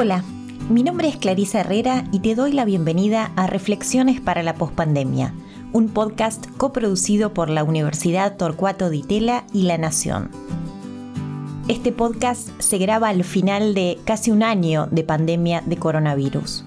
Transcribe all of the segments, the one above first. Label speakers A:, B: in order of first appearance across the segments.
A: Hola, mi nombre es Clarisa Herrera y te doy la bienvenida a Reflexiones para la Postpandemia, un podcast coproducido por la Universidad Torcuato Di Tella y La Nación. Este podcast se graba al final de casi un año de pandemia de coronavirus.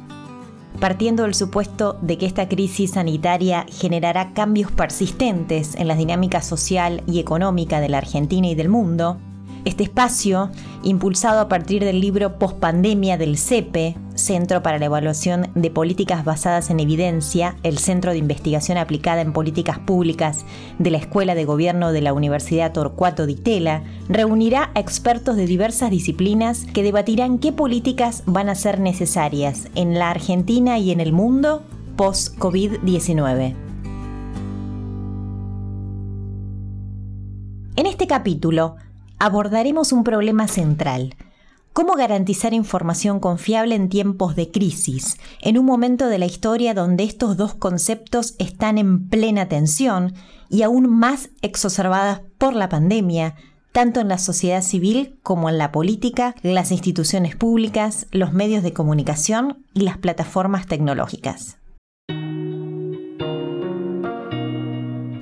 A: Partiendo del supuesto de que esta crisis sanitaria generará cambios persistentes en la dinámica social y económica de la Argentina y del mundo, este espacio, impulsado a partir del libro Postpandemia del CEPE, Centro para la Evaluación de Políticas Basadas en Evidencia, el Centro de Investigación Aplicada en Políticas Públicas de la Escuela de Gobierno de la Universidad Torcuato Di Tella, reunirá a expertos de diversas disciplinas que debatirán qué políticas van a ser necesarias en la Argentina y en el mundo post-COVID-19. En este capítulo, abordaremos un problema central. ¿Cómo garantizar información confiable en tiempos de crisis, en un momento de la historia donde estos dos conceptos están en plena tensión y aún más exacerbadas por la pandemia, tanto en la sociedad civil como en la política, las instituciones públicas, los medios de comunicación y las plataformas tecnológicas?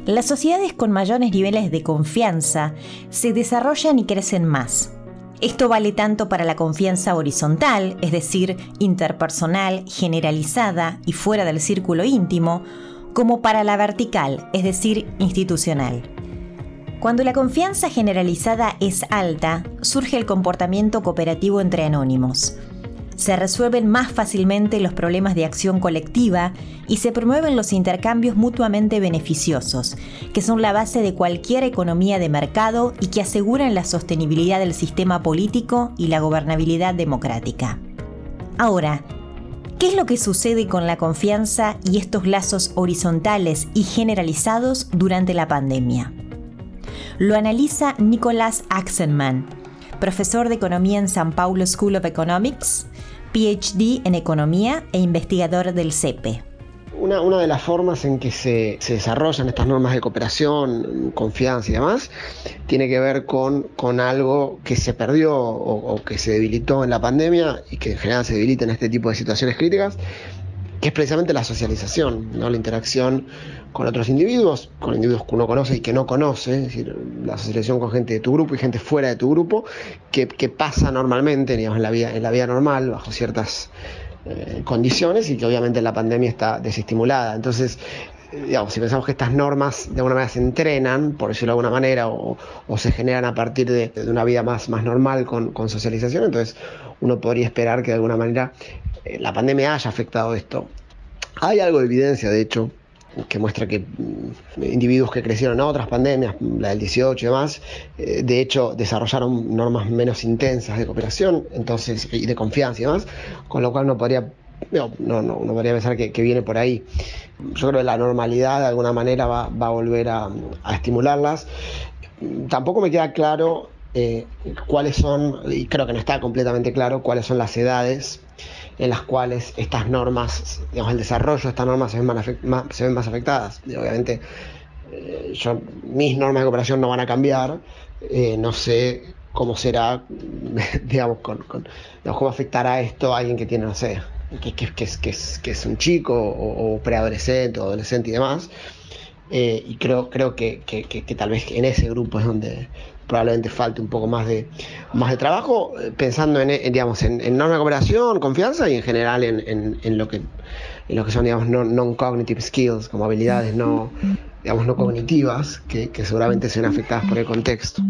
A: Las sociedades con mayores niveles de confianza se desarrollan y crecen más. Esto vale tanto para la confianza horizontal, es decir, interpersonal, generalizada y fuera del círculo íntimo, como para la vertical, es decir, institucional. Cuando la confianza generalizada es alta, surge el comportamiento cooperativo entre anónimos se resuelven más fácilmente los problemas de acción colectiva y se promueven los intercambios mutuamente beneficiosos, que son la base de cualquier economía de mercado y que aseguran la sostenibilidad del sistema político y la gobernabilidad democrática. Ahora, ¿qué es lo que sucede con la confianza y estos lazos horizontales y generalizados durante la pandemia? Lo analiza Nicolás Axenman, profesor de economía en San Paulo School of Economics PhD en Economía e investigador del CEPE.
B: Una, una, de las formas en que se, desarrollan estas normas de cooperación, confianza y demás, tiene que ver con, con algo que se perdió o, o, que se debilitó en la pandemia y que en general se debilita en este tipo de situaciones críticas, que es precisamente la socialización, ¿no? la interacción con otros individuos, con individuos que uno conoce y que no conoce, es decir, la socialización con gente de tu grupo y gente fuera de tu grupo, que, pasa normalmente digamos, en, la vida, en la vida normal, bajo ciertas eh, condiciones y que obviamente la pandemia está desestimulada. Entonces, digamos, si pensamos que estas normas de alguna manera se entrenan, por decirlo de alguna manera, o, se generan a partir de, una vida más, normal con, socialización, entonces uno podría esperar que de alguna manera eh, la pandemia haya afectado esto. Hay algo de evidencia, de hecho, que muestra que mm, individuos que crecieron a otras pandemias, la del 18 y demás, eh, de hecho desarrollaron normas menos intensas de cooperación entonces, y de confianza y demás, con lo cual no podría, no, no, no podría pensar que, viene por ahí. Yo creo que la normalidad de alguna manera va, a volver a, estimularlas. Tampoco me queda claro eh, cuáles son, y creo que no está completamente claro, cuáles son las edades en las cuales estas normas, digamos, el desarrollo de estas normas se ven más, afectadas. obviamente, eh, mis normas de cooperación no van a cambiar, eh, no sé cómo será, digamos, con, cómo afectará esto a alguien que tiene, no sé, que, que, es, que, es, que es un chico o, preadolescente o adolescente y demás. Eh, y creo, creo que, que, tal vez en ese grupo es donde, probablemente falte un poco más de, más de trabajo, eh, pensando en, digamos, en, en norma cooperación, confianza y en general en, en, lo, que, en lo que son digamos, non-cognitive skills, como habilidades no, digamos, no cognitivas, que, que seguramente sean afectadas por el contexto.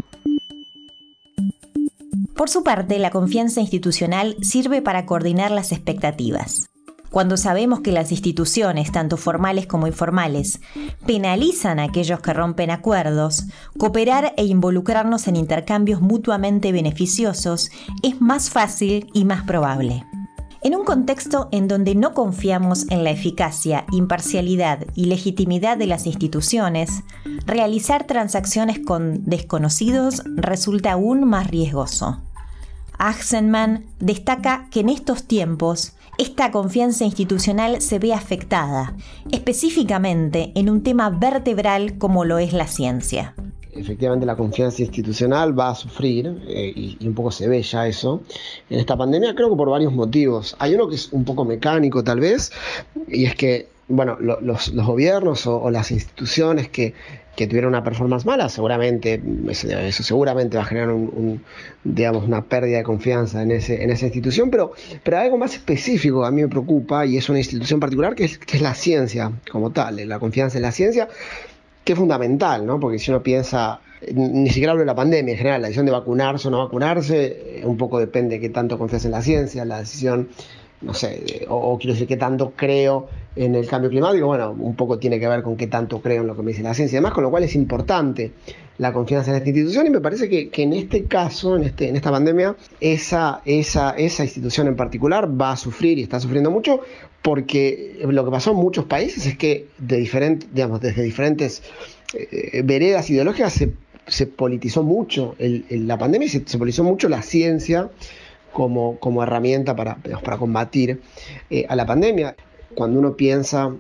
A: Por su parte, la confianza institucional sirve para coordinar las expectativas. Cuando sabemos que las instituciones, tanto formales como informales, penalizan a aquellos que rompen acuerdos, cooperar e involucrarnos en intercambios mutuamente beneficiosos es más fácil y más probable. En un contexto en donde no confiamos en la eficacia, imparcialidad y legitimidad de las instituciones, realizar transacciones con desconocidos resulta aún más riesgoso. Axenman destaca que en estos tiempos esta confianza institucional se ve afectada, específicamente en un tema vertebral como lo es la ciencia.
B: efectivamente la confianza institucional va a sufrir, eh, y, un poco se ve ya eso, en esta pandemia, creo que por varios motivos. Hay uno que es un poco mecánico tal vez, y es que, bueno, los, gobiernos o, las instituciones que, tuvieron una performance mala, seguramente, eso, seguramente va a generar una pérdida de confianza en, esa institución, pero, pero algo más específico a mí me preocupa, y es una institución particular, que es, que la ciencia como tal, la confianza en la ciencia que es fundamental, ¿no? Porque si uno piensa, ni siquiera hablo de la pandemia en general, la decisión de vacunarse o no vacunarse, un poco depende de qué tanto confías en la ciencia, la decisión, no sé, o, quiero decir qué tanto creo en el cambio climático, bueno, un poco tiene que ver con qué tanto creo en lo que me dice la ciencia y demás, con lo cual es importante la confianza en esta institución y me parece que, en este caso, en, este, esta pandemia, esa, institución en particular va a sufrir y está sufriendo mucho porque lo que pasó en muchos países es que de diferentes, digamos, desde diferentes eh, veredas ideológicas se, politizó mucho la pandemia y se, politizó mucho la ciencia como, herramienta para, para combatir eh, a la pandemia. Cuando uno piensa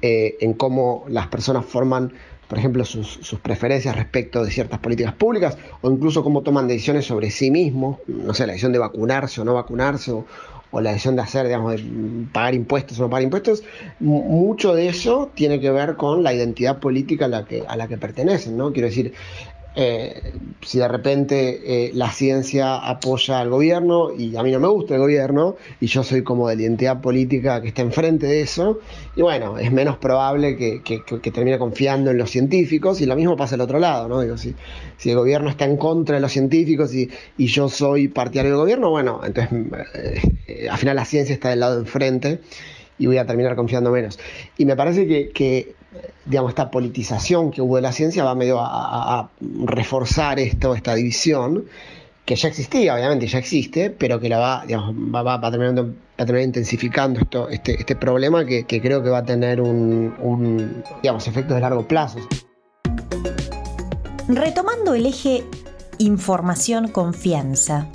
B: eh, en cómo las personas forman por ejemplo, sus, preferencias respecto de ciertas políticas públicas o incluso cómo toman decisiones sobre sí mismos, no sé, la decisión de vacunarse o no vacunarse o, la decisión de hacer, digamos, de pagar impuestos o no pagar impuestos, mucho de eso tiene que ver con la identidad política a la que pertenecen, ¿no? Quiero decir, eh, si de repente eh, la ciencia apoya al gobierno y a mí no me gusta el gobierno y yo soy como de la identidad política que está enfrente de eso, y bueno, es menos probable que, termine confiando en los científicos y lo mismo pasa al otro lado, ¿no? Digo, si, si el gobierno está en contra de los científicos y, y yo soy partidario del gobierno, bueno, entonces eh, al final la ciencia está del lado enfrente y voy a terminar confiando menos. Y me parece que digamos, esta politización que hubo de la ciencia va medio a, reforzar esto, esta división, que ya existía, obviamente, ya existe, pero que la va, digamos, va, va, a, terminar, intensificando esto, este, este problema que, creo que va a tener un, un, digamos, efectos de largo plazo.
A: Retomando el eje información-confianza,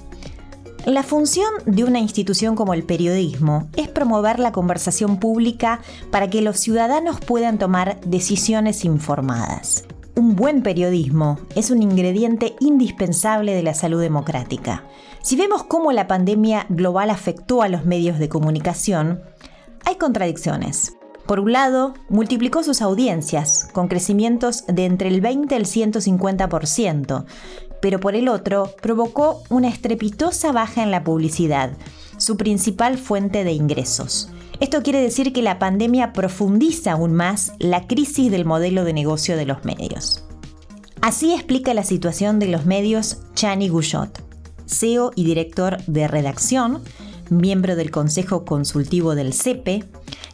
A: la función de una institución como el periodismo es promover la conversación pública para que los ciudadanos puedan tomar decisiones informadas. Un buen periodismo es un ingrediente indispensable de la salud democrática. Si vemos cómo la pandemia global afectó a los medios de comunicación, hay contradicciones. Por un lado, multiplicó sus audiencias, con crecimientos de entre el 20 y el 150%, pero por el otro, provocó una estrepitosa baja en la publicidad, su principal fuente de ingresos. Esto quiere decir que la pandemia profundiza aún más la crisis del modelo de negocio de los medios. Así explica la situación de los medios Chani Guyot, CEO y director de redacción, miembro del Consejo Consultivo del CEPE,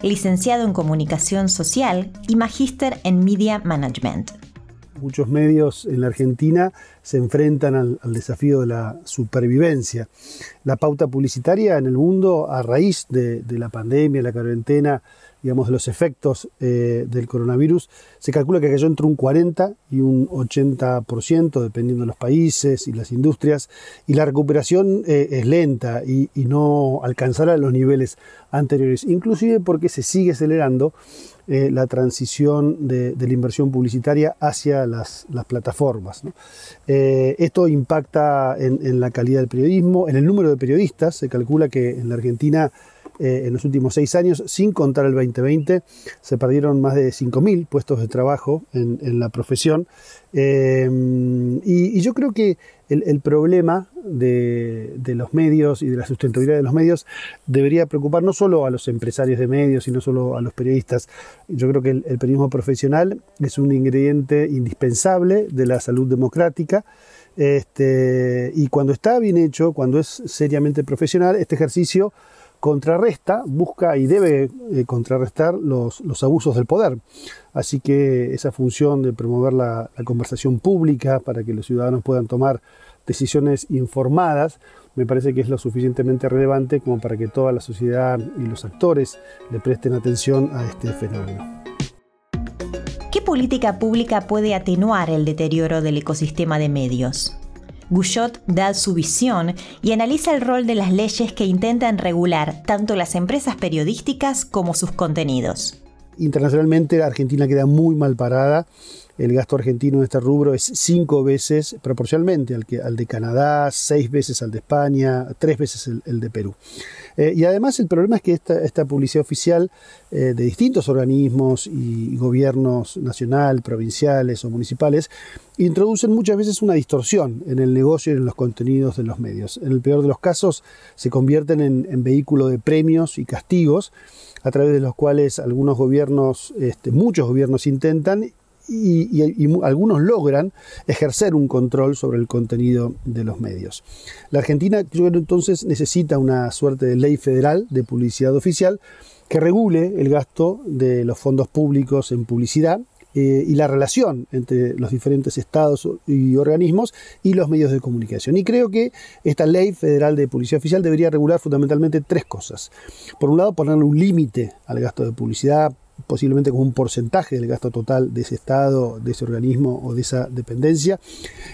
A: licenciado en Comunicación Social y magíster en Media Management.
C: Muchos medios en la Argentina se enfrentan al, desafío de la supervivencia. La pauta publicitaria en el mundo, a raíz de, de la pandemia, la cuarentena, digamos, los efectos eh, del coronavirus, se calcula que cayó entre un 40 y un 80%, dependiendo de los países y las industrias, y la recuperación eh, es lenta y, no alcanzará los niveles anteriores, inclusive porque se sigue acelerando eh, la transición de, la inversión publicitaria hacia las, plataformas. esto impacta en, en la calidad del periodismo, en el número de periodistas, se calcula que en la Argentina eh, en los últimos seis años, sin contar el 2020, se perdieron más de 5.000 puestos de trabajo en, la profesión. Eh, y, yo creo que el, problema de, los medios y de la sustentabilidad de los medios debería preocupar no solo a los empresarios de medios y no solo a los periodistas. Yo creo que el, el periodismo profesional es un ingrediente indispensable de la salud democrática. Este, y cuando está bien hecho, cuando es seriamente profesional, este ejercicio contrarresta, busca y debe eh, contrarrestar los, abusos del poder. Así que esa función de promover la, conversación pública para que los ciudadanos puedan tomar decisiones informadas, me parece que es lo suficientemente relevante como para que toda la sociedad y los actores le presten atención a este fenómeno.
A: ¿Qué política pública puede atenuar el deterioro del ecosistema de medios? Guyot da su visión y analiza el rol de las leyes que intentan regular tanto las empresas periodísticas como sus contenidos.
C: Internacionalmente, Argentina queda muy mal parada el gasto argentino en este rubro es cinco veces proporcionalmente al, que, al de Canadá, seis veces al de España, tres veces el, de Perú. Eh, y además el problema es que esta, publicidad oficial eh, de distintos organismos y gobiernos nacional, provinciales o municipales introducen muchas veces una distorsión en el negocio y en los contenidos de los medios. En el peor de los casos se convierten en, en vehículo de premios y castigos a través de los cuales algunos gobiernos, este, muchos gobiernos intentan y, algunos logran ejercer un control sobre el contenido de los medios. La Argentina, yo creo entonces, necesita una suerte de ley federal de publicidad oficial que regule el gasto de los fondos públicos en publicidad eh, y la relación entre los diferentes estados y organismos y los medios de comunicación. Y creo que esta ley federal de publicidad oficial debería regular fundamentalmente tres cosas. Por un lado, ponerle un límite al gasto de publicidad posiblemente con un porcentaje del gasto total de ese Estado, de ese organismo o de esa dependencia.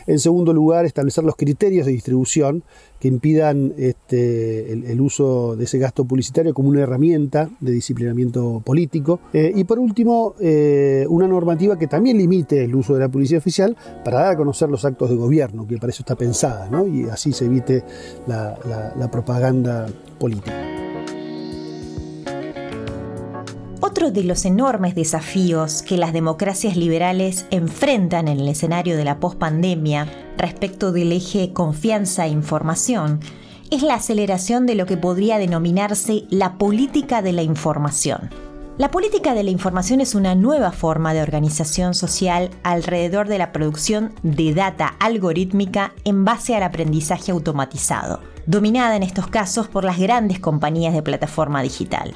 C: En segundo lugar, establecer los criterios de distribución que impidan este, el, uso de ese gasto publicitario como una herramienta de disciplinamiento político. Eh, y por último, eh, una normativa que también limite el uso de la publicidad oficial para dar a conocer los actos de gobierno, que para eso está pensada, ¿no? y así se evite la propaganda política.
A: Otro de los enormes desafíos que las democracias liberales enfrentan en el escenario de la pospandemia respecto del eje confianza e información es la aceleración de lo que podría denominarse la política de la información. La política de la información es una nueva forma de organización social alrededor de la producción de data algorítmica en base al aprendizaje automatizado, dominada en estos casos por las grandes compañías de plataforma digital.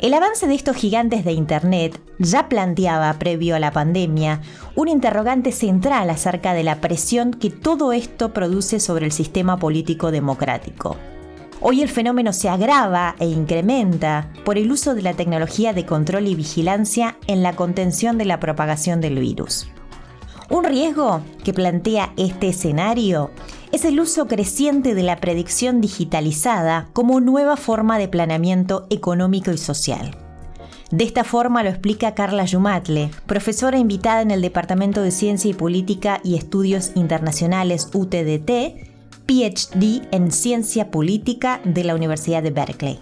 A: El avance de estos gigantes de Internet ya planteaba, previo a la pandemia, un interrogante central acerca de la presión que todo esto produce sobre el sistema político democrático. Hoy el fenómeno se agrava e incrementa por el uso de la tecnología de control y vigilancia en la contención de la propagación del virus. Un riesgo que plantea este escenario es el uso creciente de la predicción digitalizada como nueva forma de planeamiento económico y social. De esta forma lo explica Carla Yumatle, profesora invitada en el Departamento de Ciencia y Política y Estudios Internacionales UTDT, PhD en Ciencia Política de la Universidad de Berkeley.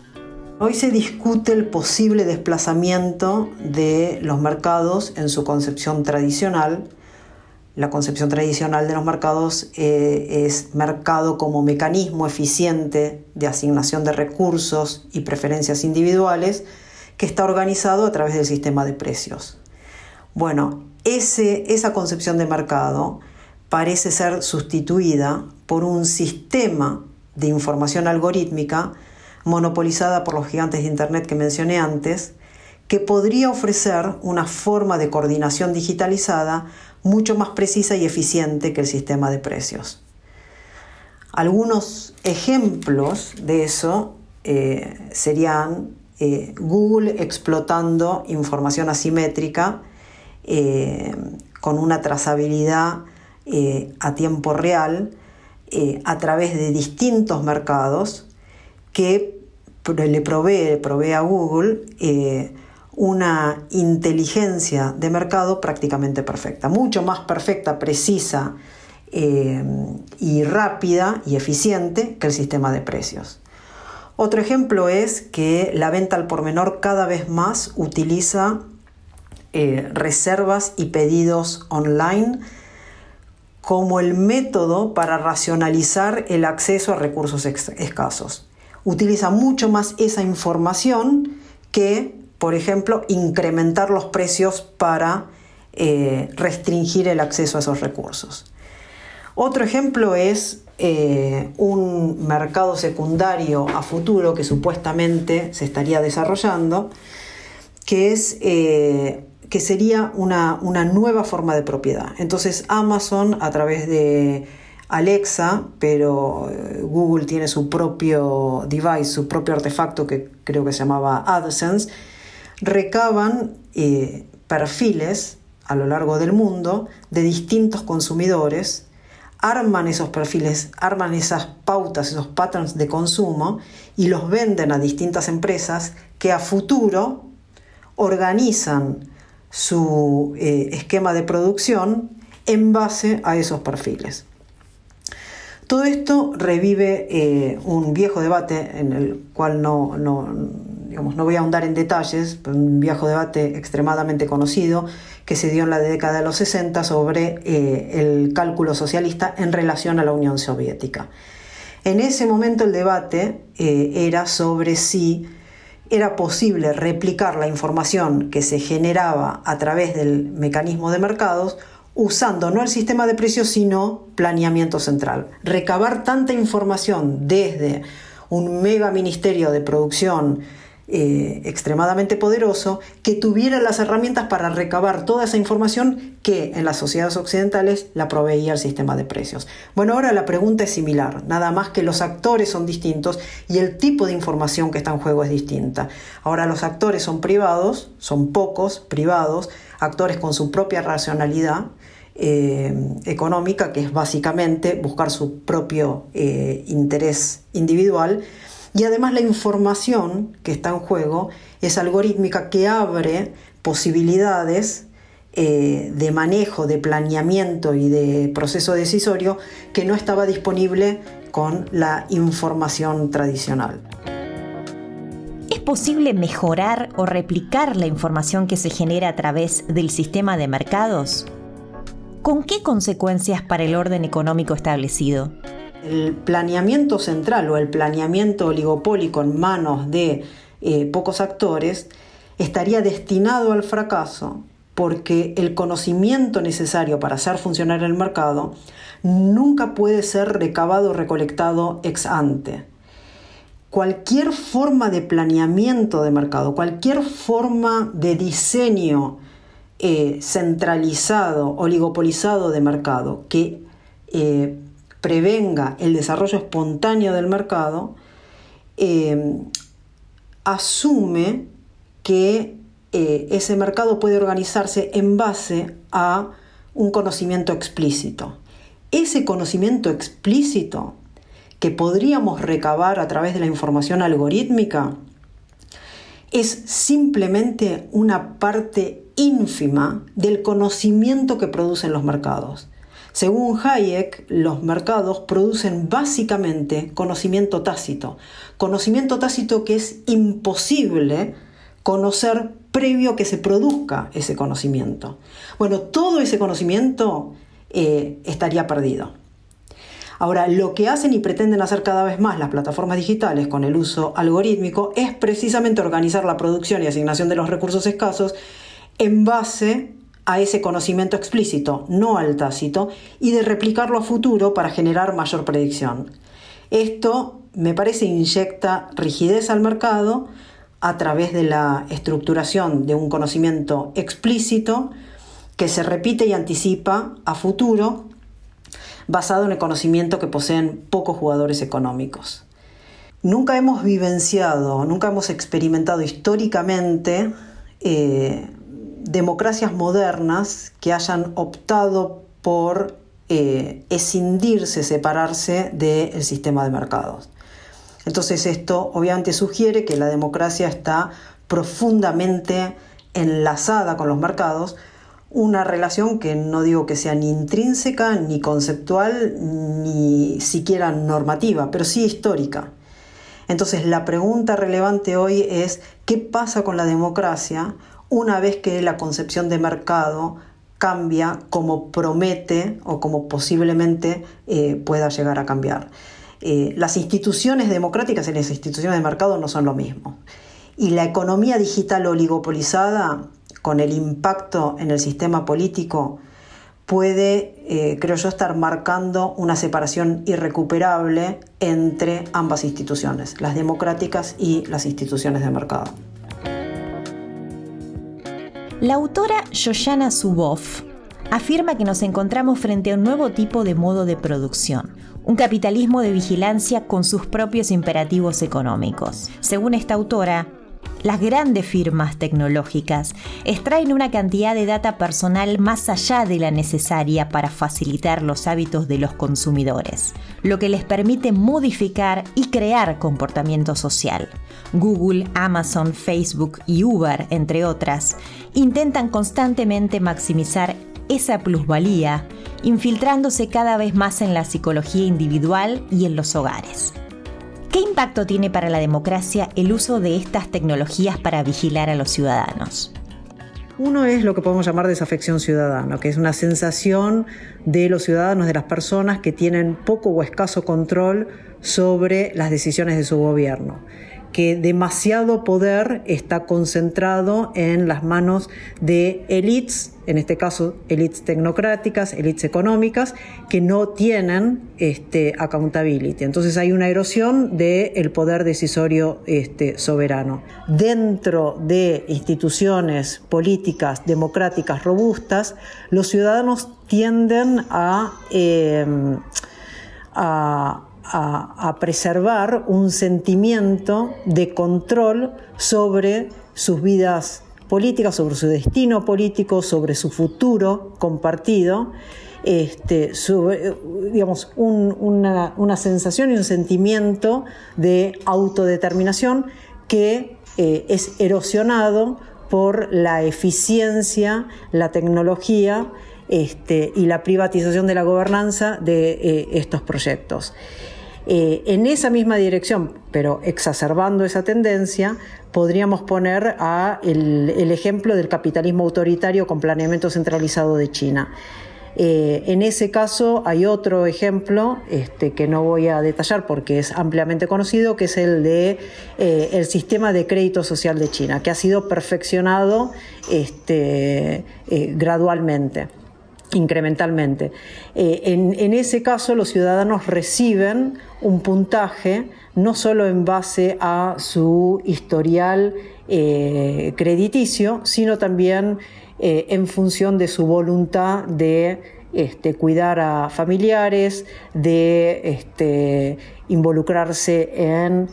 D: Hoy se discute el posible desplazamiento de los mercados en su concepción tradicional la concepción tradicional de los mercados eh, es mercado como mecanismo eficiente de asignación de recursos y preferencias individuales que está organizado a través del sistema de precios. Bueno, esa concepción de mercado parece ser sustituida por un sistema de información algorítmica monopolizada por los gigantes de Internet que mencioné antes, que podría ofrecer una forma de coordinación digitalizada mucho más precisa y eficiente que el sistema de precios. Algunos ejemplos de eso eh, serían eh, Google explotando información asimétrica eh, con una trazabilidad a tiempo real a través de distintos mercados que le provee, provee a Google una inteligencia de mercado prácticamente perfecta, mucho más perfecta, precisa eh, y rápida y eficiente que el sistema de precios. Otro ejemplo es que la venta al por menor cada vez más utiliza eh, reservas y pedidos online como el método para racionalizar el acceso a recursos escasos. Utiliza mucho más esa información que por ejemplo, incrementar los precios para eh, restringir el acceso a esos recursos. Otro ejemplo es eh, un mercado secundario a futuro que supuestamente se estaría desarrollando, que, es, eh, que sería una, una nueva forma de propiedad. Entonces Amazon a través de Alexa, pero Google tiene su propio device, su propio artefacto que creo que se llamaba AdSense, recaban eh, perfiles a lo largo del mundo de distintos consumidores, arman esos perfiles, arman esas pautas, esos patterns de consumo y los venden a distintas empresas que a futuro organizan su eh, esquema de producción en base a esos perfiles. Todo esto revive eh, un viejo debate en el cual no, digamos, no voy a ahondar en detalles, un viejo debate extremadamente conocido que se dio en la década de los 60 sobre eh, el cálculo socialista en relación a la Unión Soviética. En ese momento el debate eh, era sobre si era posible replicar la información que se generaba a través del mecanismo de mercados usando no el sistema de precios sino planeamiento central. Recabar tanta información desde un mega ministerio de producción eh, extremadamente poderoso que tuviera las herramientas para recabar toda esa información que en las sociedades occidentales la proveía el sistema de precios. Bueno, ahora la pregunta es similar, nada más que los actores son distintos y el tipo de información que está en juego es distinta. Ahora los actores son privados, son pocos privados, actores con su propia racionalidad, eh, económica, que es básicamente buscar su propio eh, interés individual, y además la información que está en juego es algorítmica que abre posibilidades eh, de manejo, de planeamiento y de proceso decisorio que no estaba disponible con la información tradicional.
A: ¿Es posible mejorar o replicar la información que se genera a través del sistema de mercados? ¿Con qué consecuencias para el orden económico establecido?
D: El planeamiento central o el planeamiento oligopólico en manos de eh, pocos actores estaría destinado al fracaso porque el conocimiento necesario para hacer funcionar el mercado nunca puede ser recabado o recolectado ex ante. Cualquier forma de planeamiento de mercado, cualquier forma de diseño eh, centralizado, oligopolizado de mercado que eh, prevenga el desarrollo espontáneo del mercado, eh, asume que ese mercado puede organizarse en base a un conocimiento explícito. Ese conocimiento explícito que podríamos recabar a través de la información algorítmica es simplemente una parte ínfima del conocimiento que producen los mercados. Según Hayek, los mercados producen básicamente conocimiento tácito, conocimiento tácito que es imposible conocer previo que se produzca ese conocimiento. Bueno, todo ese conocimiento eh, estaría perdido. Ahora, lo que hacen y pretenden hacer cada vez más las plataformas digitales con el uso algorítmico es precisamente organizar la producción y asignación de los recursos escasos en base a ese conocimiento explícito, no al tácito, y de replicarlo a futuro para generar mayor predicción. Esto me parece inyecta rigidez al mercado a través de la estructuración de un conocimiento explícito que se repite y anticipa a futuro basado en el conocimiento que poseen pocos jugadores económicos. Nunca hemos vivenciado, nunca hemos experimentado históricamente eh, democracias modernas que hayan optado por eh, escindirse, separarse del sistema de mercados. Entonces esto obviamente sugiere que la democracia está profundamente enlazada con los mercados, una relación que no digo que sea ni intrínseca, ni conceptual, ni siquiera normativa, pero sí histórica. Entonces la pregunta relevante hoy es, ¿qué pasa con la democracia una vez que la concepción de mercado cambia como promete o como posiblemente eh, pueda llegar a cambiar. Eh, las instituciones democráticas y las instituciones de mercado no son lo mismo. Y la economía digital oligopolizada, con el impacto en el sistema político, puede, eh, creo yo, estar marcando una separación irrecuperable entre ambas instituciones, las democráticas y las instituciones de mercado.
A: La autora Shoshana Zuboff afirma que nos encontramos frente a un nuevo tipo de modo de producción, un capitalismo de vigilancia con sus propios imperativos económicos. Según esta autora, Las grandes firmas tecnológicas extraen una cantidad de data personal más allá de la necesaria para facilitar los hábitos de los consumidores, lo que les permite modificar y crear comportamiento social. Google, Amazon, Facebook y Uber, entre otras, intentan constantemente maximizar esa plusvalía, infiltrándose cada vez más en la psicología individual y en los hogares. ¿Qué impacto tiene para la democracia el uso de estas tecnologías para vigilar a los ciudadanos?
D: Uno es lo que podemos llamar desafección ciudadana, que es una sensación de los ciudadanos, de las personas que tienen poco o escaso control sobre las decisiones de su gobierno que demasiado poder está concentrado en las manos de élites, en este caso élites tecnocráticas, élites económicas, que no tienen este, accountability. Entonces hay una erosión del poder decisorio este, soberano. Dentro de instituciones políticas democráticas robustas, los ciudadanos tienden a, a a, preservar un sentimiento de control sobre sus vidas políticas, sobre su destino político, sobre su futuro compartido, este, digamos, una, sensación y un sentimiento de autodeterminación que eh, es erosionado por la eficiencia, la tecnología este, y la privatización de la gobernanza de eh, estos proyectos. Eh, en esa misma dirección, pero exacerbando esa tendencia, podríamos poner el, ejemplo del capitalismo autoritario con planeamiento centralizado de China. Eh, en ese caso hay otro ejemplo este, que no voy a detallar porque es ampliamente conocido, que es el de eh, el sistema de crédito social de China, que ha sido perfeccionado este, gradualmente incrementalmente. Eh, en, ese caso, los ciudadanos reciben un puntaje no solo en base a su historial eh, crediticio, sino también eh, en función de su voluntad de este, cuidar a familiares, de este, involucrarse en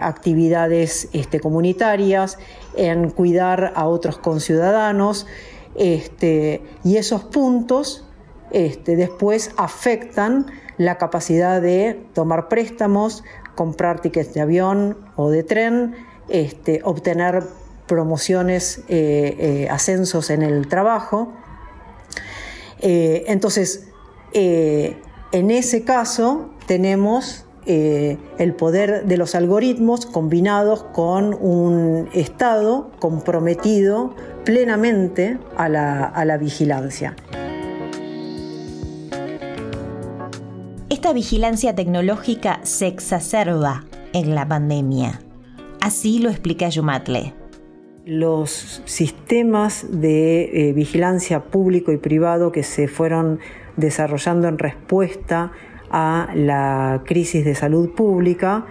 D: actividades este, comunitarias, en cuidar a otros conciudadanos. Este, y esos puntos este, después afectan la capacidad de tomar préstamos, comprar tickets de avión o de tren, este, obtener promociones, eh, eh, ascensos en el trabajo. Eh, entonces, en ese caso tenemos el poder de los algoritmos combinados con un Estado comprometido plenamente a la, vigilancia.
A: Esta vigilancia tecnológica se exacerba en la pandemia. Así lo explica Yumatle.
D: Los sistemas de eh, vigilancia público y privado que se fueron desarrollando en respuesta a la crisis de salud pública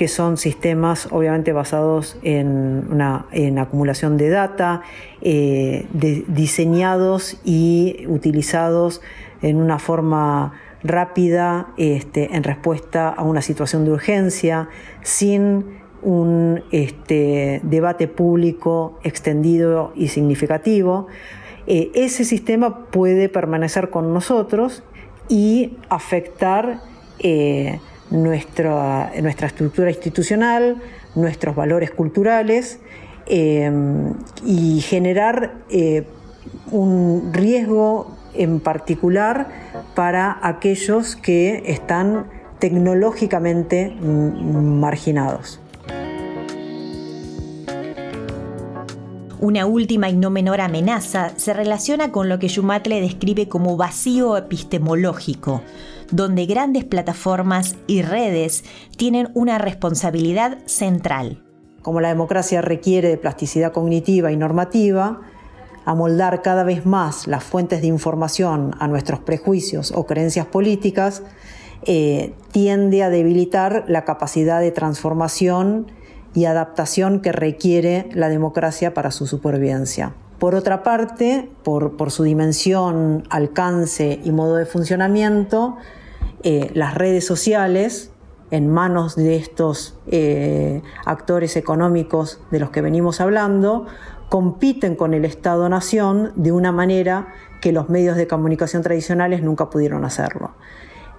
D: que son sistemas obviamente basados en, una, en acumulación de data, eh, diseñados y utilizados en una forma rápida este, en respuesta a una situación de urgencia, sin un este, debate público extendido y significativo. Eh, ese sistema puede permanecer con nosotros y afectar eh, nuestra, nuestra estructura institucional, nuestros valores culturales eh, y generar eh, un riesgo en particular para aquellos que están tecnológicamente marginados.
A: Una última y no menor amenaza se relaciona con lo que Yumatle describe como vacío epistemológico, donde grandes plataformas y redes tienen una responsabilidad central.
D: Como la democracia requiere de plasticidad cognitiva y normativa, amoldar cada vez más las fuentes de información a nuestros prejuicios o creencias políticas eh, tiende a debilitar la capacidad de transformación y adaptación que requiere la democracia para su supervivencia. Por otra parte, por su dimensión, alcance y modo de funcionamiento, eh, las redes sociales en manos de estos eh, actores económicos de los que venimos hablando, compiten con el Estado-Nación de una manera que los medios de comunicación tradicionales nunca pudieron hacerlo.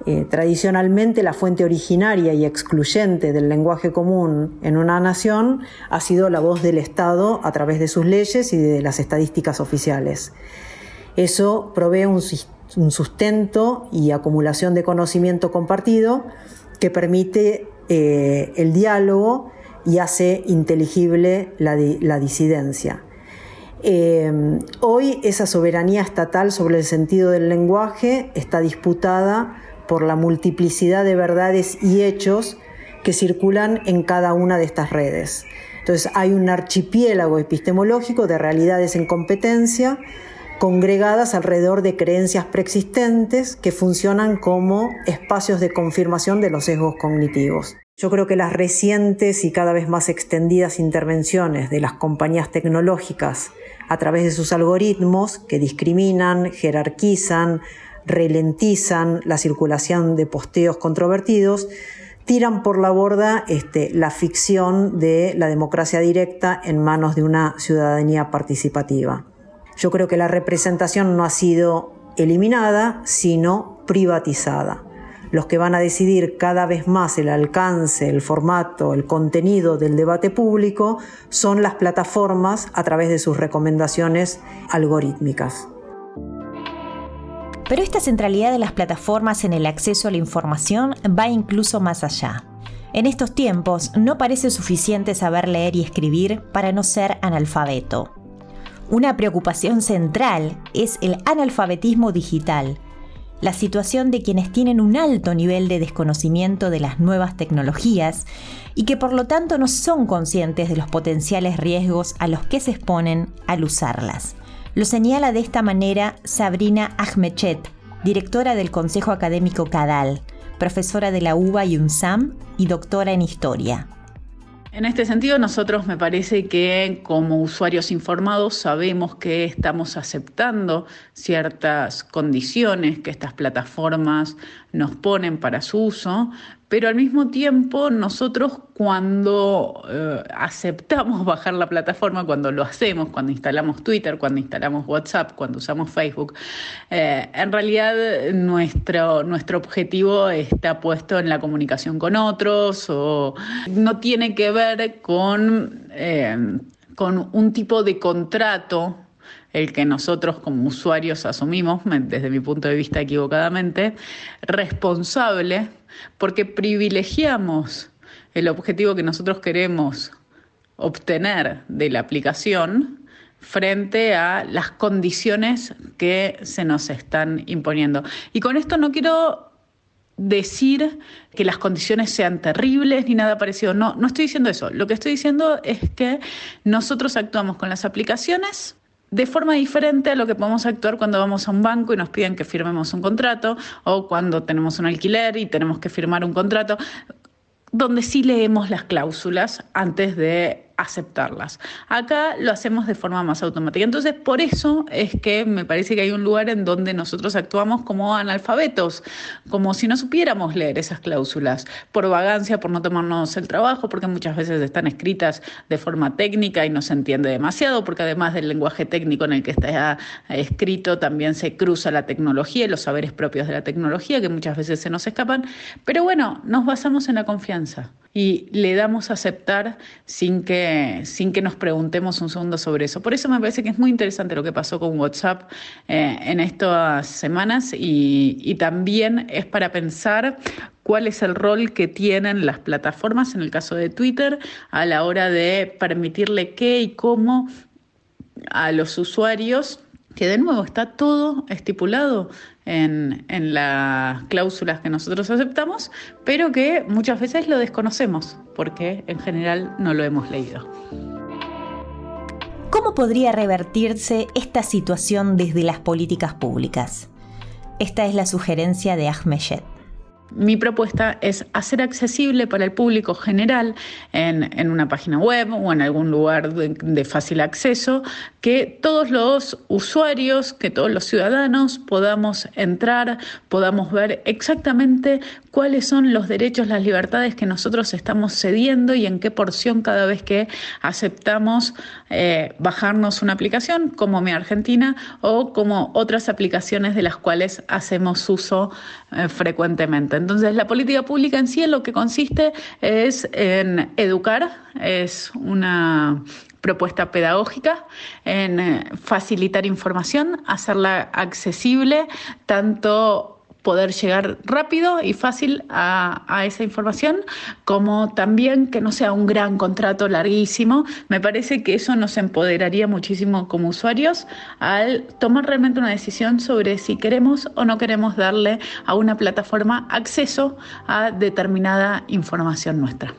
D: Eh, tradicionalmente la fuente originaria y excluyente del lenguaje común en una nación ha sido la voz del Estado a través de sus leyes y de las estadísticas oficiales. Eso provee un, sustento y acumulación de conocimiento compartido que permite eh, el diálogo y hace inteligible la, disidencia. Eh, hoy esa soberanía estatal sobre el sentido del lenguaje está disputada por la multiplicidad de verdades y hechos que circulan en cada una de estas redes. Entonces hay un archipiélago epistemológico de realidades en competencia congregadas alrededor de creencias preexistentes que funcionan como espacios de confirmación de los sesgos cognitivos. Yo creo que las recientes y cada vez más extendidas intervenciones de las compañías tecnológicas a través de sus algoritmos que discriminan, jerarquizan, ralentizan la circulación de posteos controvertidos, tiran por la borda este, la ficción de la democracia directa en manos de una ciudadanía participativa. Yo creo que la representación no ha sido eliminada, sino privatizada. Los que van a decidir cada vez más el alcance, el formato, el contenido del debate público son las plataformas a través de sus recomendaciones algorítmicas.
A: Pero esta centralidad de las plataformas en el acceso a la información va incluso más allá. En estos tiempos no parece suficiente saber leer y escribir para no ser analfabeto. Una preocupación central es el analfabetismo digital, la situación de quienes tienen un alto nivel de desconocimiento de las nuevas tecnologías y que por lo tanto no son conscientes de los potenciales riesgos a los que se exponen al usarlas. Lo señala de esta manera Sabrina Ahmechet, directora del Consejo Académico CADAL, profesora de la UBA y UNSAM y doctora en Historia.
E: En este sentido, nosotros me parece que como usuarios informados sabemos que estamos aceptando ciertas condiciones que estas plataformas nos ponen para su uso, pero al mismo tiempo nosotros cuando eh, aceptamos bajar la plataforma, cuando lo hacemos, cuando instalamos Twitter, cuando instalamos WhatsApp, cuando usamos Facebook, eh, en realidad nuestro, nuestro objetivo está puesto en la comunicación con otros o no tiene que ver con, eh, con un tipo de contrato el que nosotros como usuarios asumimos, desde mi punto de vista equivocadamente, responsable porque privilegiamos el objetivo que nosotros queremos obtener de la aplicación frente a las condiciones que se nos están imponiendo. Y con esto no quiero decir que las condiciones sean terribles ni nada parecido. No, no estoy diciendo eso. Lo que estoy diciendo es que nosotros actuamos con las aplicaciones de forma diferente a lo que podemos actuar cuando vamos a un banco y nos piden que firmemos un contrato o cuando tenemos un alquiler y tenemos que firmar un contrato, donde sí leemos las cláusulas antes de aceptarlas. Acá lo hacemos de forma más automática. Entonces, por eso es que me parece que hay un lugar en donde nosotros actuamos como analfabetos, como si no supiéramos leer esas cláusulas, por vagancia, por no tomarnos el trabajo, porque muchas veces están escritas de forma técnica y no se entiende demasiado, porque además del lenguaje técnico en el que está escrito, también se cruza la tecnología y los saberes propios de la tecnología, que muchas veces se nos escapan. Pero bueno, nos basamos en la confianza y le damos a aceptar sin que, sin que nos preguntemos un segundo sobre eso. Por eso me parece que es muy interesante lo que pasó con WhatsApp eh, en estas semanas y, y también es para pensar cuál es el rol que tienen las plataformas, en el caso de Twitter, a la hora de permitirle qué y cómo a los usuarios que de nuevo está todo estipulado en, las cláusulas que nosotros aceptamos, pero que muchas veces lo desconocemos porque en general no lo hemos leído.
A: ¿Cómo podría revertirse esta situación desde las políticas públicas? Esta es la sugerencia de Ahmed
E: mi propuesta es hacer accesible para el público general en, una página web o en algún lugar de, fácil acceso que todos los usuarios, que todos los ciudadanos podamos entrar, podamos ver exactamente cuáles son los derechos, las libertades que nosotros estamos cediendo y en qué porción cada vez que aceptamos eh, bajarnos una aplicación como Mi Argentina o como otras aplicaciones de las cuales hacemos uso eh, frecuentemente. Entonces, la política pública en sí en lo que consiste es en educar, es una propuesta pedagógica, en eh, facilitar información, hacerla accesible tanto poder llegar rápido y fácil a, esa información, como también que no sea un gran contrato larguísimo. Me parece que eso nos empoderaría muchísimo como usuarios al tomar realmente una decisión sobre si queremos o no queremos darle a una plataforma acceso a determinada información nuestra.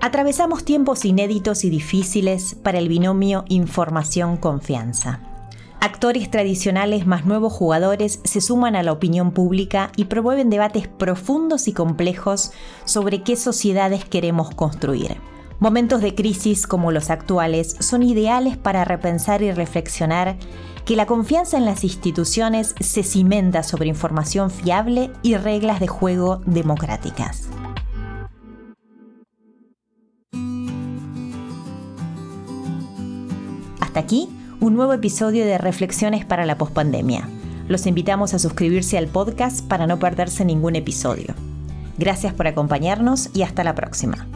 A: Atravesamos tiempos inéditos y difíciles para el binomio información-confianza. Actores tradicionales más nuevos jugadores se suman a la opinión pública y promueven debates profundos y complejos sobre qué sociedades queremos construir. Momentos de crisis como los actuales son ideales para repensar y reflexionar que la confianza en las instituciones se cimenta sobre información fiable y reglas de juego democráticas. Hasta aquí un nuevo episodio de Reflexiones para la Pospandemia. Los invitamos a suscribirse al podcast para no perderse ningún episodio. Gracias por acompañarnos y hasta la próxima.